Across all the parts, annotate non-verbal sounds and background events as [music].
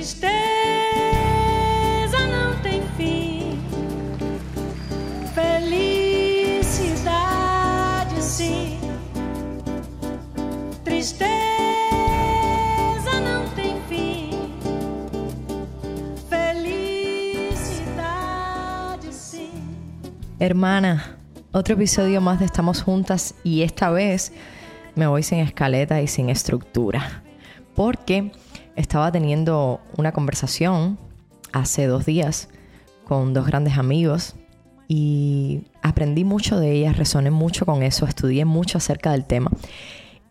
Tristeza não tem fim. Felicidade sim. Tristeza não tem fim. Felicidade sim. Hermana, otro episodio más de Estamos Juntas y esta vez me voy sin escaleta y sin estructura. Porque estaba teniendo una conversación hace dos días con dos grandes amigos y aprendí mucho de ellas, resoné mucho con eso, estudié mucho acerca del tema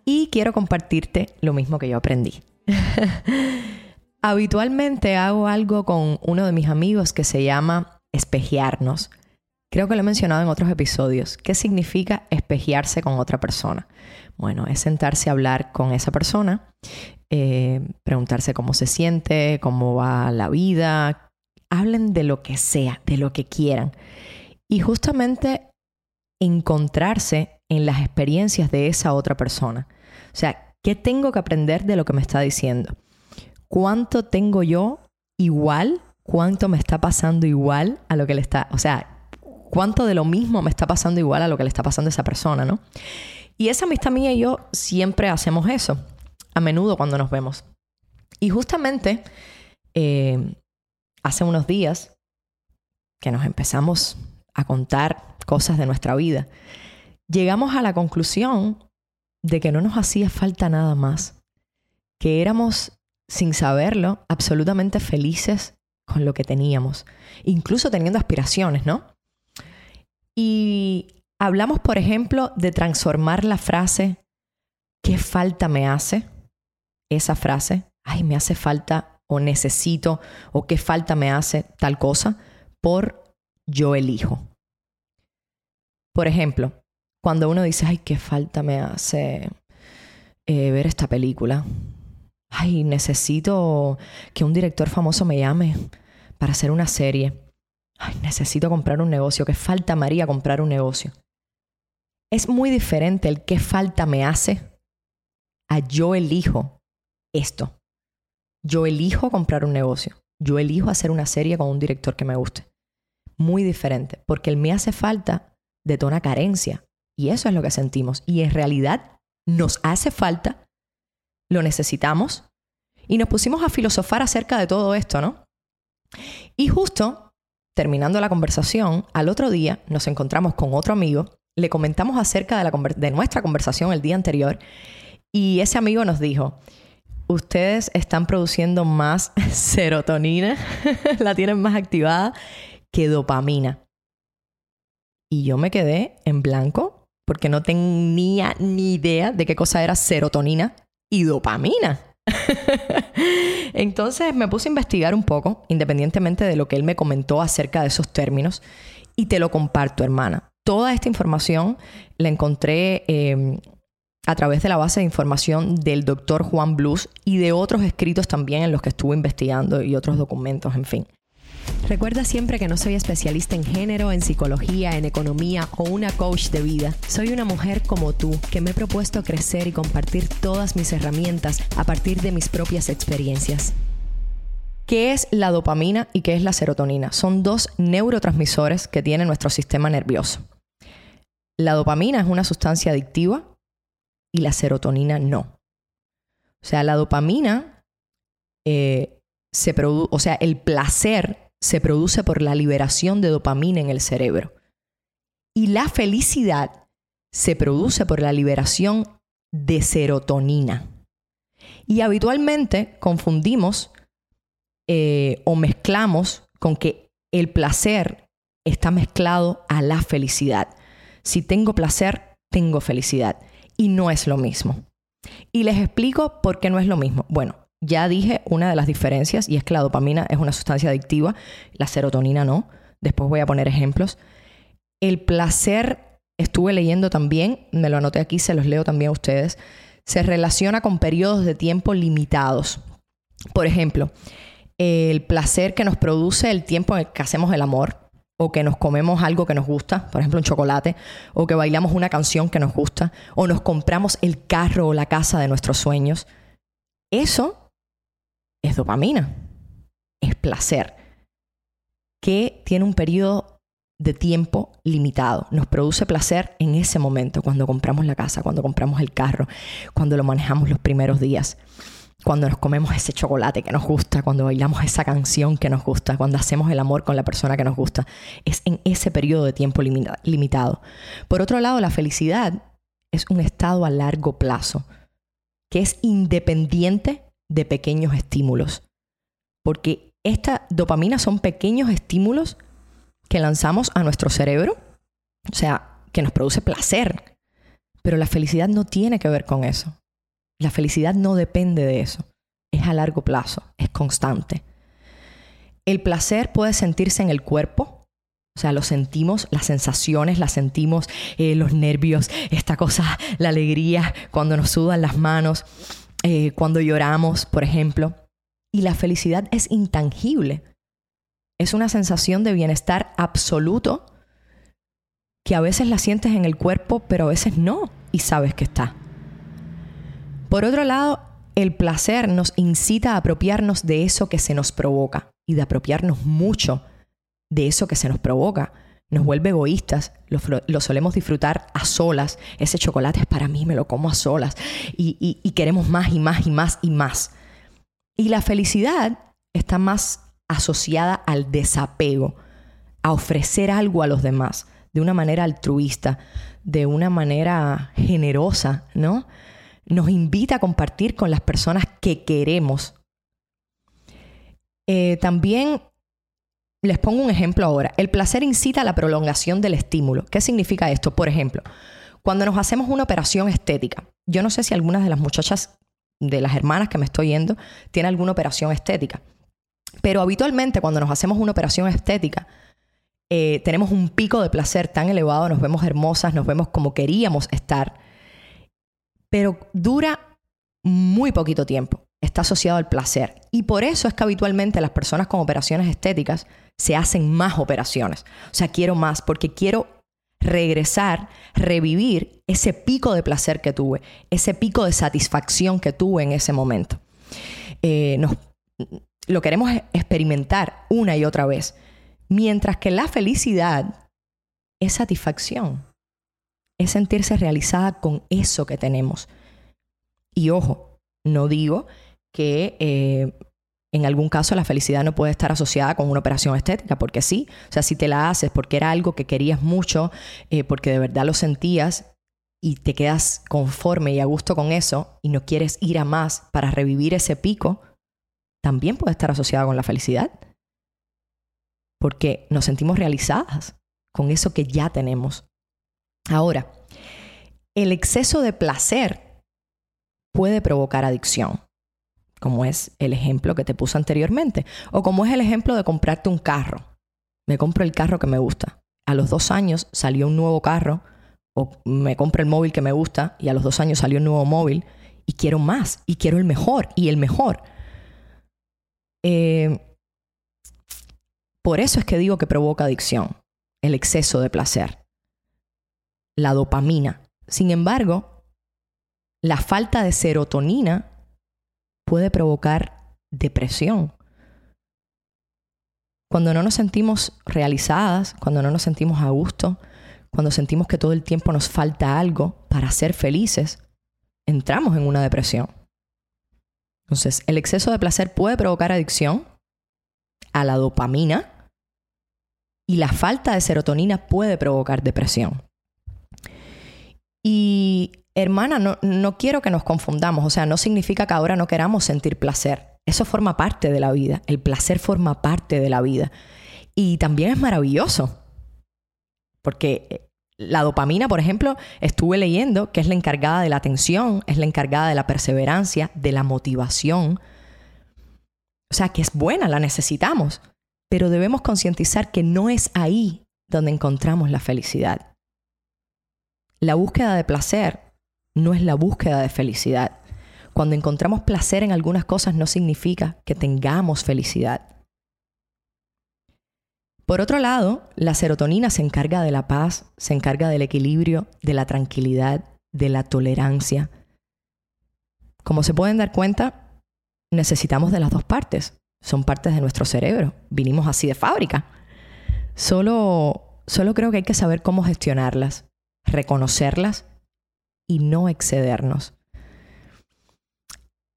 y quiero compartirte lo mismo que yo aprendí. [laughs] Habitualmente hago algo con uno de mis amigos que se llama espejearnos. Creo que lo he mencionado en otros episodios. ¿Qué significa espejearse con otra persona? Bueno, es sentarse a hablar con esa persona, eh, preguntarse cómo se siente, cómo va la vida. Hablen de lo que sea, de lo que quieran. Y justamente encontrarse en las experiencias de esa otra persona. O sea, ¿qué tengo que aprender de lo que me está diciendo? ¿Cuánto tengo yo igual? ¿Cuánto me está pasando igual a lo que le está... O sea, cuánto de lo mismo me está pasando igual a lo que le está pasando a esa persona, ¿no? Y esa amistad mía y yo siempre hacemos eso, a menudo cuando nos vemos. Y justamente eh, hace unos días que nos empezamos a contar cosas de nuestra vida, llegamos a la conclusión de que no nos hacía falta nada más, que éramos, sin saberlo, absolutamente felices con lo que teníamos, incluso teniendo aspiraciones, ¿no? Y hablamos, por ejemplo, de transformar la frase ¿qué falta me hace? Esa frase, ay, me hace falta o necesito o qué falta me hace tal cosa, por yo elijo. Por ejemplo, cuando uno dice, ay, qué falta me hace eh, ver esta película. Ay, necesito que un director famoso me llame para hacer una serie. Ay, necesito comprar un negocio. ¿Qué falta María comprar un negocio? Es muy diferente el qué falta me hace a yo elijo esto. Yo elijo comprar un negocio. Yo elijo hacer una serie con un director que me guste. Muy diferente, porque el me hace falta detona carencia. Y eso es lo que sentimos. Y en realidad nos hace falta, lo necesitamos. Y nos pusimos a filosofar acerca de todo esto, ¿no? Y justo terminando la conversación, al otro día nos encontramos con otro amigo, le comentamos acerca de, la de nuestra conversación el día anterior y ese amigo nos dijo, ustedes están produciendo más [laughs] serotonina, [laughs] la tienen más activada que dopamina. Y yo me quedé en blanco porque no tenía ni idea de qué cosa era serotonina y dopamina. [laughs] Entonces me puse a investigar un poco, independientemente de lo que él me comentó acerca de esos términos, y te lo comparto, hermana. Toda esta información la encontré em, a través de la base de información del doctor Juan Blues y de otros escritos también en los que estuve investigando y otros documentos, en fin. Recuerda siempre que no soy especialista en género, en psicología, en economía o una coach de vida. Soy una mujer como tú que me he propuesto crecer y compartir todas mis herramientas a partir de mis propias experiencias. ¿Qué es la dopamina y qué es la serotonina? Son dos neurotransmisores que tiene nuestro sistema nervioso. La dopamina es una sustancia adictiva y la serotonina no. O sea, la dopamina eh, se o sea, el placer se produce por la liberación de dopamina en el cerebro. Y la felicidad se produce por la liberación de serotonina. Y habitualmente confundimos eh, o mezclamos con que el placer está mezclado a la felicidad. Si tengo placer, tengo felicidad. Y no es lo mismo. Y les explico por qué no es lo mismo. Bueno, ya dije una de las diferencias y es que la dopamina es una sustancia adictiva, la serotonina no. Después voy a poner ejemplos. El placer, estuve leyendo también, me lo anoté aquí, se los leo también a ustedes, se relaciona con periodos de tiempo limitados. Por ejemplo, el placer que nos produce el tiempo en el que hacemos el amor, o que nos comemos algo que nos gusta, por ejemplo un chocolate, o que bailamos una canción que nos gusta, o nos compramos el carro o la casa de nuestros sueños. Eso es dopamina. es placer, que tiene un periodo de tiempo limitado. Nos produce placer en ese momento, cuando compramos la casa, cuando compramos el carro, cuando lo manejamos los primeros días, cuando nos comemos ese chocolate que nos gusta, cuando bailamos esa canción que nos gusta, cuando hacemos el amor con la persona que nos gusta. Es en ese periodo de tiempo limita- limitado. Por otro lado, la felicidad es un estado a largo plazo, que es independiente de pequeños estímulos. Porque esta dopamina son pequeños estímulos que lanzamos a nuestro cerebro, o sea, que nos produce placer. Pero la felicidad no tiene que ver con eso. La felicidad no depende de eso. Es a largo plazo, es constante. El placer puede sentirse en el cuerpo, o sea, lo sentimos, las sensaciones, las sentimos, eh, los nervios, esta cosa, la alegría, cuando nos sudan las manos, eh, cuando lloramos, por ejemplo. Y la felicidad es intangible. Es una sensación de bienestar absoluto que a veces la sientes en el cuerpo, pero a veces no, y sabes que está. Por otro lado, el placer nos incita a apropiarnos de eso que se nos provoca y de apropiarnos mucho de eso que se nos provoca. Nos vuelve egoístas, lo, solemos disfrutar a solas. Ese chocolate es para mí, me lo como a solas. Y queremos más y más y más y más. Y la felicidad está más asociada al desapego, a ofrecer algo a los demás de una manera altruista, de una manera generosa, ¿no? Nos invita a compartir con las personas que queremos. Eh, también les pongo un ejemplo ahora. El placer incita a la prolongación del estímulo. ¿Qué significa esto? Por ejemplo, cuando nos hacemos una operación estética, yo no sé si algunas de las muchachas, de las hermanas que me estoy yendo, tiene alguna operación estética. Pero habitualmente cuando nos hacemos una operación estética, eh, tenemos un pico de placer tan elevado, nos vemos hermosas, nos vemos como queríamos estar, pero dura muy poquito tiempo. Está asociado al placer. Y por eso es que habitualmente las personas con operaciones estéticas se hacen más operaciones. O sea, quiero más porque quiero regresar, revivir ese pico de placer que tuve, ese pico de satisfacción que tuve en ese momento. Eh, nos, lo queremos experimentar una y otra vez. Mientras que la felicidad es satisfacción, es sentirse realizada con eso que tenemos. Y ojo, no digo que eh, en algún caso la felicidad no puede estar asociada con una operación estética, porque sí, o sea, si te la haces porque era algo que querías mucho, eh, porque de verdad lo sentías y te quedas conforme y a gusto con eso y no quieres ir a más para revivir ese pico, también puede estar asociada con la felicidad porque nos sentimos realizadas con eso que ya tenemos. Ahora, el exceso de placer puede provocar adicción, como es el ejemplo que te puse anteriormente, o como es el ejemplo de comprarte un carro. Me compro el carro que me gusta. A los dos años salió un nuevo carro, o me compro el móvil que me gusta, y a los dos años salió un nuevo móvil, y quiero más, y quiero el mejor, y el mejor. Eh, por eso es que digo que provoca adicción, el exceso de placer, la dopamina. Sin embargo, la falta de serotonina puede provocar depresión. Cuando no nos sentimos realizadas, cuando no nos sentimos a gusto, cuando sentimos que todo el tiempo nos falta algo para ser felices, entramos en una depresión. Entonces, el exceso de placer puede provocar adicción a la dopamina y la falta de serotonina puede provocar depresión. Y hermana, no, no, quiero que nos confundamos, o sea, no significa que ahora no queramos sentir placer. Eso forma parte de la vida, el placer forma parte de la vida. Y también es maravilloso, porque la dopamina, por ejemplo, estuve leyendo que es la encargada de la atención, es la encargada de la perseverancia, de la motivación. O sea, que es buena, la necesitamos, pero debemos concientizar que no es ahí donde encontramos la felicidad. La búsqueda de placer no es la búsqueda de felicidad. Cuando encontramos placer en algunas cosas no significa que tengamos felicidad. Por otro lado, la serotonina se encarga de la paz, se encarga del equilibrio, de la tranquilidad, de la tolerancia. Como se pueden dar cuenta, necesitamos de las dos partes. son partes de nuestro cerebro. Vinimos así de fábrica. Solo, solo creo que hay que saber cómo gestionarlas, reconocerlas y no excedernos.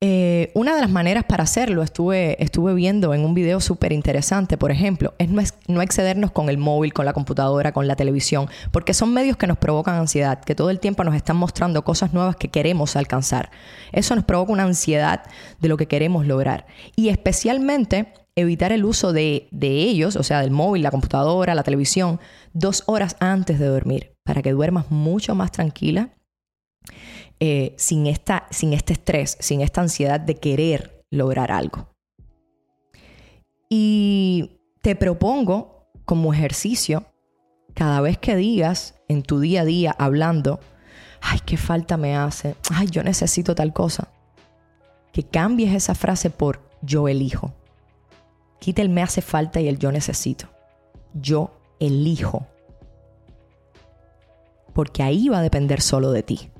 Eh, una de las maneras para hacerlo, estuve, estuve viendo en un video súper interesante, por ejemplo, es no, excedernos con el móvil, con la computadora, con la televisión, porque son medios que nos provocan ansiedad, que todo el tiempo nos están mostrando cosas nuevas que queremos alcanzar. Eso nos provoca una ansiedad de lo que queremos lograr. Y especialmente evitar el uso de, de ellos, o sea, del móvil, la computadora, la televisión, dos horas antes de dormir, para que duermas mucho más tranquila eh, sin, esta, sin este estrés, sin esta ansiedad de querer lograr algo. Y te propongo como ejercicio, cada vez que digas en tu día a día hablando, ay, qué falta me hace, ay, yo necesito tal cosa, que cambies esa frase por yo elijo. Quita el me hace falta y el yo necesito. Yo elijo. Porque ahí va a depender solo de ti.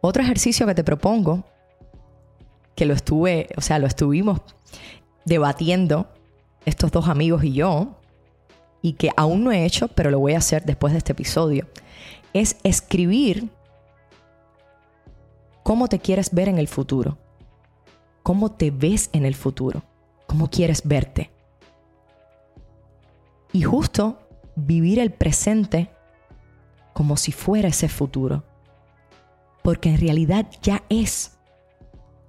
Otro ejercicio que te propongo, que lo estuve, o sea, lo estuvimos debatiendo estos dos amigos y yo, y que aún no he hecho, pero lo voy a hacer después de este episodio, es escribir cómo te quieres ver en el futuro, cómo te ves en el futuro, cómo quieres verte. Y justo vivir el presente como si fuera ese futuro porque en realidad ya es.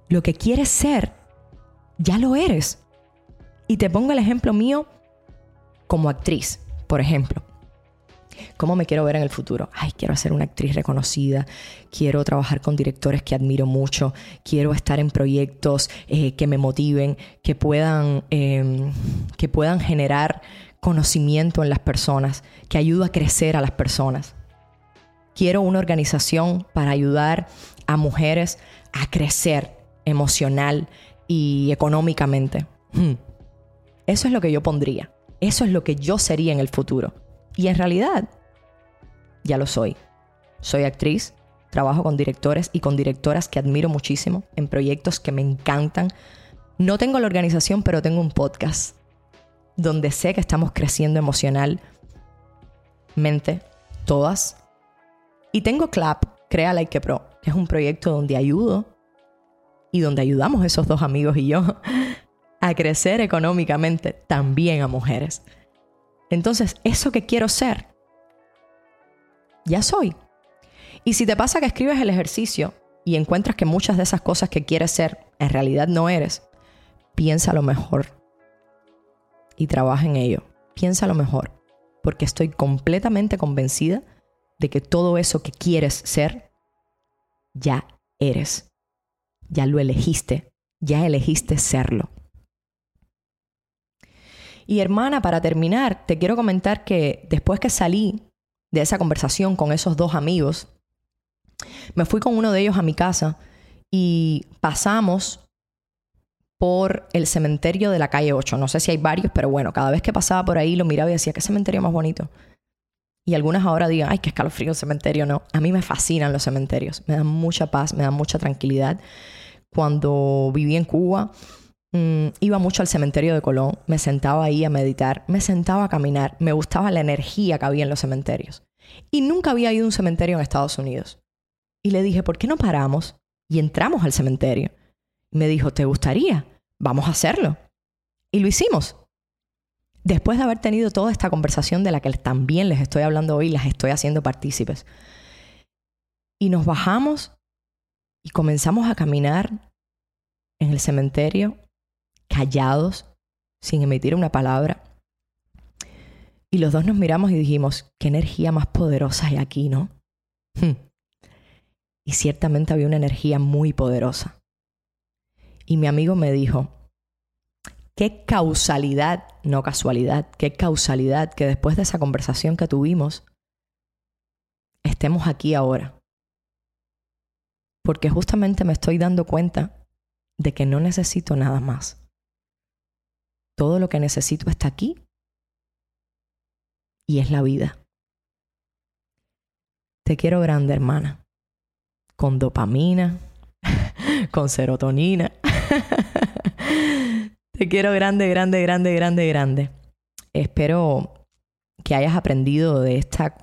Lo que quieres ser, ya lo eres. Y te pongo el ejemplo mío como actriz, por ejemplo. ¿Cómo me quiero ver en el futuro? Ay, quiero ser una actriz reconocida, quiero trabajar con directores que admiro mucho, quiero estar en proyectos eh, que me motiven, que puedan, em, que puedan generar conocimiento en las personas, que ayude a crecer a las personas. Quiero una organización para ayudar a mujeres a crecer emocional y económicamente. Hmm. Eso es lo que yo pondría. Eso es lo que yo sería en el futuro. Y en realidad, ya lo soy. Soy actriz, trabajo con directores y con directoras que admiro muchísimo en proyectos que me encantan. No tengo la organización, pero tengo un podcast donde sé que estamos creciendo emocionalmente, todas, y tengo CLAP, Crea Like Pro, que es un proyecto donde ayudo y donde ayudamos esos dos amigos y yo [laughs] a crecer económicamente también a mujeres. Entonces, eso que quiero ser, ya soy. Y si te pasa que escribes el ejercicio y encuentras que muchas de esas cosas que quieres ser en realidad no eres, piensa lo mejor y trabaja en ello. Piensa lo mejor, porque estoy completamente convencida de que todo eso que quieres ser, ya eres. Ya lo elegiste. Ya elegiste serlo. Y hermana, para terminar, te quiero comentar que después que salí de esa conversación con esos dos amigos, me fui con uno de ellos a mi casa y pasamos por el cementerio de la calle 8. No sé si hay varios, pero bueno, cada vez que pasaba por ahí lo miraba y decía, qué cementerio más bonito. Y algunas ahora digan, ay, qué escalofrío el cementerio. No, a mí me fascinan los cementerios. Me dan mucha paz, me dan mucha tranquilidad. Cuando viví en Cuba, mm, iba mucho al cementerio de Colón. Me sentaba ahí a meditar, me sentaba a caminar. Me gustaba la energía que había en los cementerios. Y nunca había ido a un cementerio en Estados Unidos. Y le dije, ¿por qué no paramos y entramos al cementerio? Me dijo, ¿te gustaría? Vamos a hacerlo. Y lo hicimos después de haber tenido toda esta conversación de la que también les estoy hablando hoy, las estoy haciendo partícipes. Y nos bajamos y comenzamos a caminar en el cementerio, callados, sin emitir una palabra. Y los dos nos miramos y dijimos, qué energía más poderosa hay aquí, ¿no? Hmm. Y ciertamente había una energía muy poderosa. Y mi amigo me dijo, qué causalidad, no casualidad, qué causalidad que después de esa conversación que tuvimos, estemos aquí ahora. Porque justamente me estoy dando cuenta de que no necesito nada más. Todo lo que necesito está aquí y es la vida. Te quiero grande, hermana, con dopamina, [laughs] con serotonina. [laughs] Te quiero grande, grande, grande, grande, grande. Espero que hayas aprendido de esta,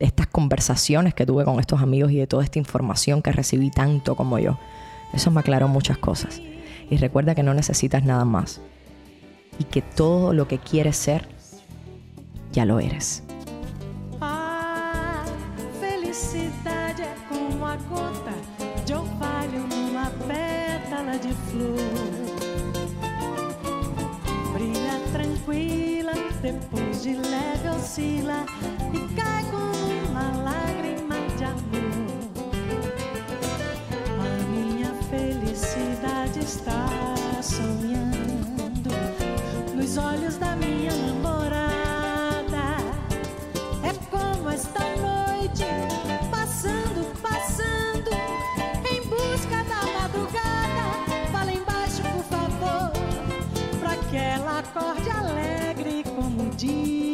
de estas conversaciones que tuve con estos amigos y de toda esta información que recibí tanto como yo. Eso me aclaró muchas cosas. Y recuerda que no necesitas nada más. Y que todo lo que quieres ser, ya lo eres. Tranquila, depois de leve oscila e cai como uma lágrima de amor. A minha felicidade está sonhando nos olhos da minha dia,